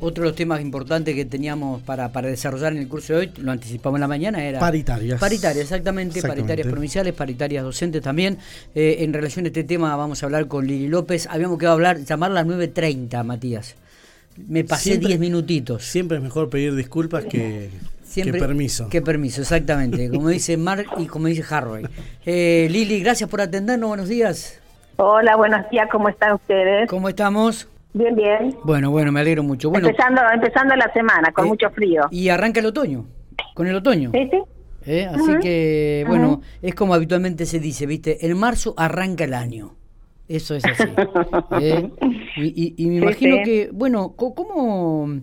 Otro de los temas importantes que teníamos para, para desarrollar en el curso de hoy, lo anticipamos en la mañana, era... Paritarias. Paritarias, exactamente, paritarias provinciales, paritarias docentes también. Eh, en relación a este tema vamos a hablar con Lili López. Habíamos quedado hablar, llamarla a las 9.30, Matías. Me pasé 10 minutitos. Siempre es mejor pedir disculpas que, permiso. Que permiso, exactamente. Como dice Mark y como dice Harvey. Eh, Lili, gracias por atendernos. Buenos días. Hola, buenos días. ¿Cómo están ustedes? ¿Cómo estamos? Bien, bien. Bueno, bueno, me alegro mucho. Bueno, empezando, empezando la semana, con eh, mucho frío. Y arranca el otoño, con el otoño. Sí, sí. Eh, así que, bueno, es como habitualmente se dice, ¿viste? En marzo arranca el año. Eso es así. ¿eh? y, me imagino que, bueno, ¿cómo,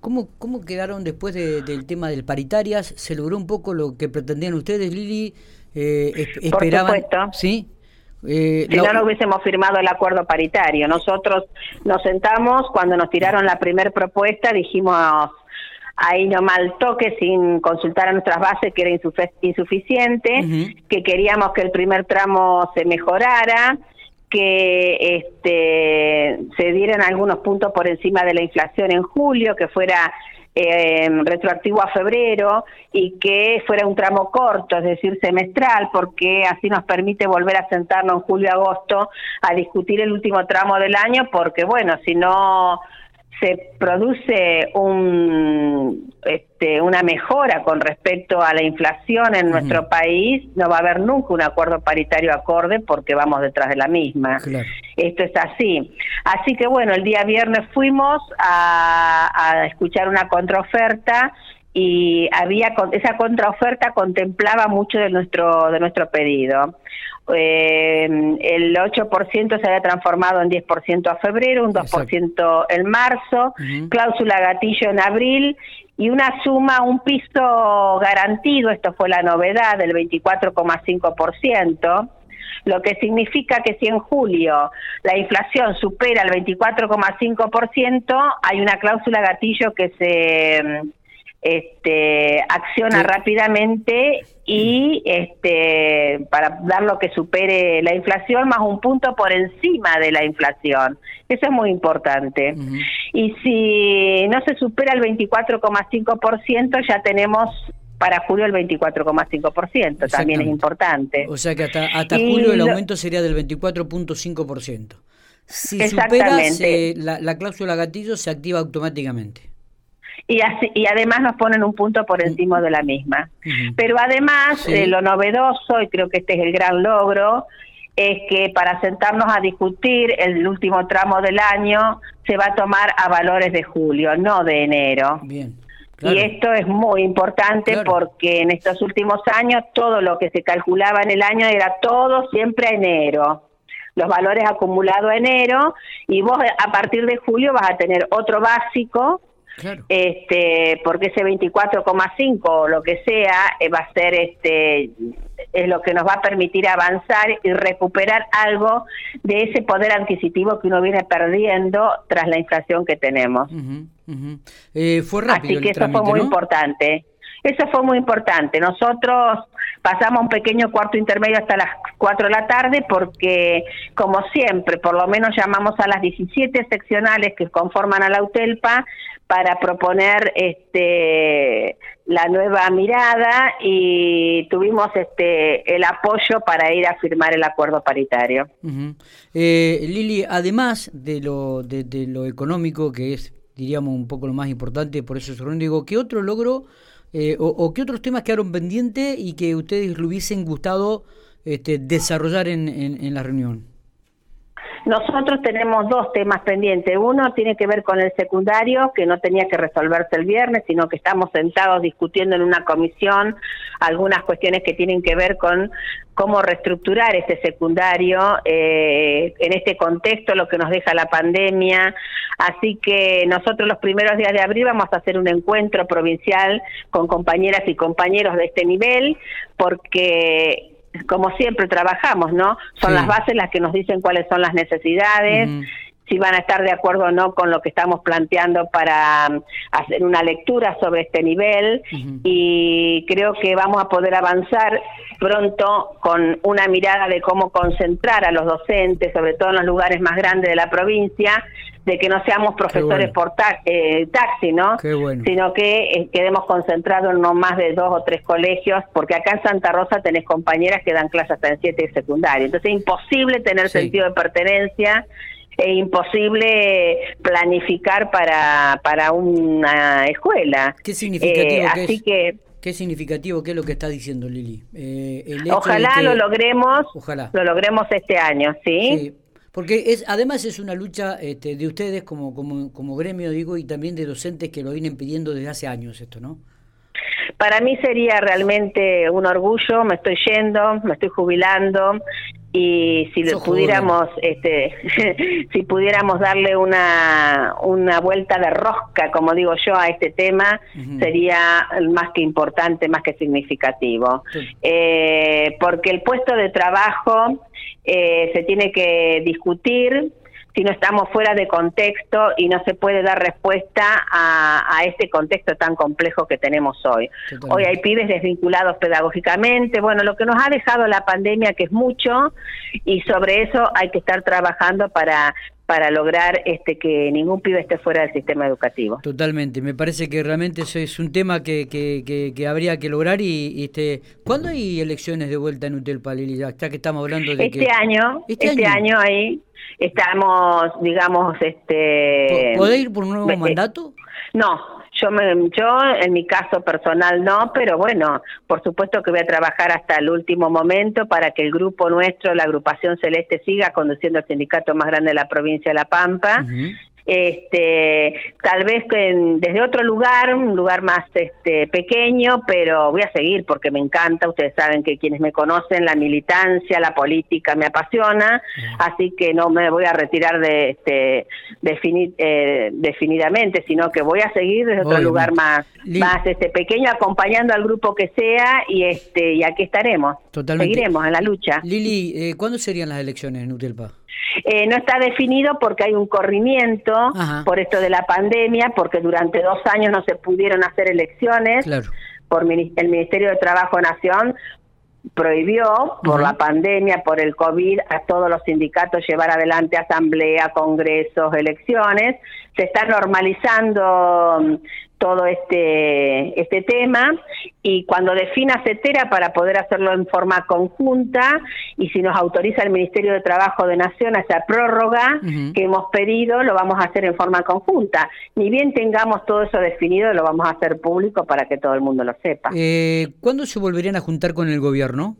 cómo, cómo quedaron después del tema del paritarias? ¿Se logró un poco lo que pretendían ustedes, Lili? esperaban, Por ¿Sí? Eh, si no, no hubiésemos firmado el acuerdo paritario. Nosotros nos sentamos, cuando nos tiraron la primera propuesta, dijimos ahí no mal toque sin consultar a nuestras bases que era insuficiente, que queríamos que el primer tramo se mejorara, que este, se dieran algunos puntos por encima de la inflación en julio, que fuera eh, retroactivo a febrero y que fuera un tramo corto, es decir, semestral, porque así nos permite volver a sentarnos en julio-agosto a discutir el último tramo del año, porque bueno, si no se produce un, este, una mejora con respecto a la inflación en nuestro país, no va a haber nunca un acuerdo paritario acorde porque vamos detrás de la misma. Esto es así. Así que bueno, el día viernes fuimos a, a escuchar una contraoferta y había esa contraoferta contemplaba mucho de nuestro de nuestro pedido. Eh, el 8% se había transformado en 10% a febrero, un 2% en marzo, cláusula gatillo en abril y una suma, un piso garantido, esto fue la novedad, del 24,5%, lo que significa que si en julio la inflación supera el 24,5%, hay una cláusula gatillo que se este, acciona rápidamente y este, para dar lo que supere la inflación más un punto por encima de la inflación. Eso es muy importante. Y si no se supera el 24,5%, ya tenemos para julio el 24,5%, también es importante. O sea que hasta, hasta julio el aumento sería del 24,5%. Si supera, la, la cláusula gatillo se activa automáticamente y, y además nos ponen un punto por encima de la misma. Pero además, eh, lo novedoso, y creo que este es el gran logro, es que para sentarnos a discutir el último tramo del año se va a tomar a valores de julio, no de enero. Bien. Y esto es muy importante porque en estos últimos años todo lo que se calculaba en el año era todo siempre a enero los valores acumulados a enero y vos a partir de julio vas a tener otro básico este, porque ese 24,5 o lo que sea eh, va a ser este es lo que nos va a permitir avanzar y recuperar algo de ese poder adquisitivo que uno viene perdiendo tras la inflación que tenemos. Eh, fue rápido Así que eso fue muy importante. Eso fue muy importante. Nosotros pasamos un pequeño cuarto intermedio hasta las 4 de la tarde porque, como siempre, por lo menos llamamos a las 17 seccionales que conforman a la UTELPA para proponer este la nueva mirada y tuvimos este el apoyo para ir a firmar el acuerdo paritario. eh, Lili, además de lo de, lo económico que es diríamos un poco lo más importante, por eso digo, ¿qué otro logro eh, o, qué otros temas quedaron pendientes y que ustedes le hubiesen gustado este, desarrollar en la reunión? Nosotros tenemos dos temas pendientes. Uno tiene que ver con el secundario, que no tenía que resolverse el viernes, sino que estamos sentados discutiendo en una comisión algunas cuestiones que tienen que ver con cómo reestructurar este secundario eh, en este contexto, lo que nos deja la pandemia. Así que nosotros los primeros días de abril vamos a hacer un encuentro provincial con compañeras y compañeros de este nivel, porque como siempre trabajamos, ¿no? Son las bases las que nos dicen cuáles son las necesidades, si van a estar de acuerdo o no con lo que estamos planteando para um, hacer una lectura sobre este nivel. Y creo que vamos a poder avanzar pronto con una mirada de cómo concentrar a los docentes, sobre todo en los lugares más grandes de la provincia, de que no seamos profesores por eh, taxi, ¿no? Sino que eh, quedemos concentrados en no más de dos o tres colegios, porque acá en Santa Rosa tenés compañeras que dan clases hasta en siete y secundaria. Entonces es imposible tener sentido de pertenencia e imposible planificar para, para una escuela. Qué significativo eh, así que Qué significativo, qué es lo que está diciendo Lili. ojalá lo logremos, ojalá. lo logremos este año, ¿sí? sí porque es, además es una lucha este, de ustedes como, como, como gremio, digo, y también de docentes que lo vienen pidiendo desde hace años esto, ¿no? Para mí sería realmente un orgullo, me estoy yendo, me estoy jubilando y si pudiéramos este si pudiéramos darle una una vuelta de rosca como digo yo a este tema sería más que importante más que significativo. Eh, porque el puesto de trabajo eh, se tiene que discutir si no estamos fuera de contexto y no se puede dar respuesta a, a este contexto tan complejo que tenemos hoy. Hoy hay pibes desvinculados pedagógicamente, bueno, lo que nos ha dejado la pandemia que es mucho y sobre eso hay que estar trabajando para para lograr este que ningún pibe esté fuera del sistema educativo. Totalmente, me parece que realmente eso es un tema que, que, que, habría que lograr y, este ¿cuándo hay elecciones de vuelta en Utelpa, Lili? Ya que estamos hablando de este año, este, este año? ahí estamos, digamos, este ¿Puede ir por un nuevo mandato? No, yo, me, yo, en mi caso personal no, pero bueno, por supuesto que voy a trabajar hasta el último momento para que el grupo nuestro, la agrupación Celeste, siga conduciendo el sindicato más grande de la provincia de La Pampa este tal vez desde otro lugar un lugar más este pequeño pero voy a seguir porque me encanta. Ustedes saben que quienes me conocen la militancia la política me apasiona así que no me voy a retirar de este eh, definidamente sino que voy a seguir desde otro lugar más más este pequeño acompañando al grupo que sea y este y aquí estaremos. Seguiremos en la lucha. Lili eh, ¿cuándo serían las elecciones en Utelpa? Eh, no está definido porque hay un corrimiento por esto de la pandemia, porque durante dos años no se pudieron hacer elecciones. Por el Ministerio de Trabajo Nación prohibió por la pandemia, por el COVID, a todos los sindicatos llevar adelante asamblea, congresos, elecciones. Se está normalizando todo este, este tema y cuando defina CETERA para poder hacerlo en forma conjunta y si nos autoriza el Ministerio de Trabajo de Nación a esa prórroga que hemos pedido, lo vamos a hacer en forma conjunta. Ni bien tengamos todo eso definido, lo vamos a hacer público para que todo el mundo lo sepa. Eh, ¿Cuándo se volverían a juntar con el gobierno?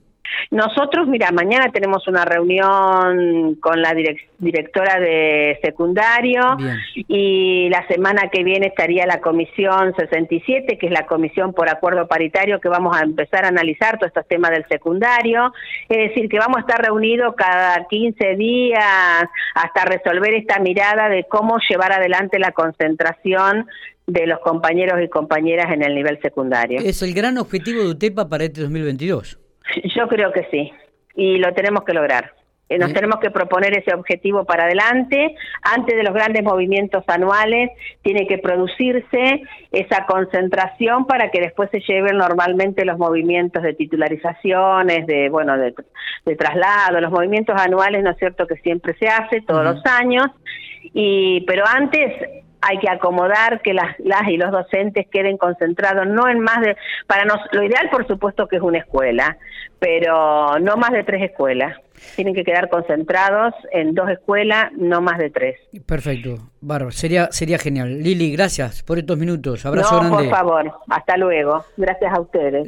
Nosotros, mira, mañana tenemos una reunión con la directora de secundario y la semana que viene estaría la comisión 67, que es la comisión por acuerdo paritario, que vamos a empezar a analizar todos estos temas del secundario. Es decir, que vamos a estar reunidos cada 15 días hasta resolver esta mirada de cómo llevar adelante la concentración de los compañeros y compañeras en el nivel secundario. Es el gran objetivo de UTEPA para este 2022. Yo creo que sí, y lo tenemos que lograr. Eh, nos tenemos que proponer ese objetivo para adelante. Antes de los grandes movimientos anuales, tiene que producirse esa concentración para que después se lleven normalmente los movimientos de titularizaciones, de bueno, de, traslado, los movimientos anuales, ¿no es cierto?, que siempre se hace todos los años. Y pero antes hay que acomodar que las, las y los docentes queden concentrados no en más de para nos lo ideal por supuesto que es una escuela pero no más de tres escuelas. Tienen que quedar concentrados en dos escuelas no más de tres. Perfecto bárbaro sería sería genial. Lili gracias por estos minutos abrazo no, por favor hasta luego. Gracias a ustedes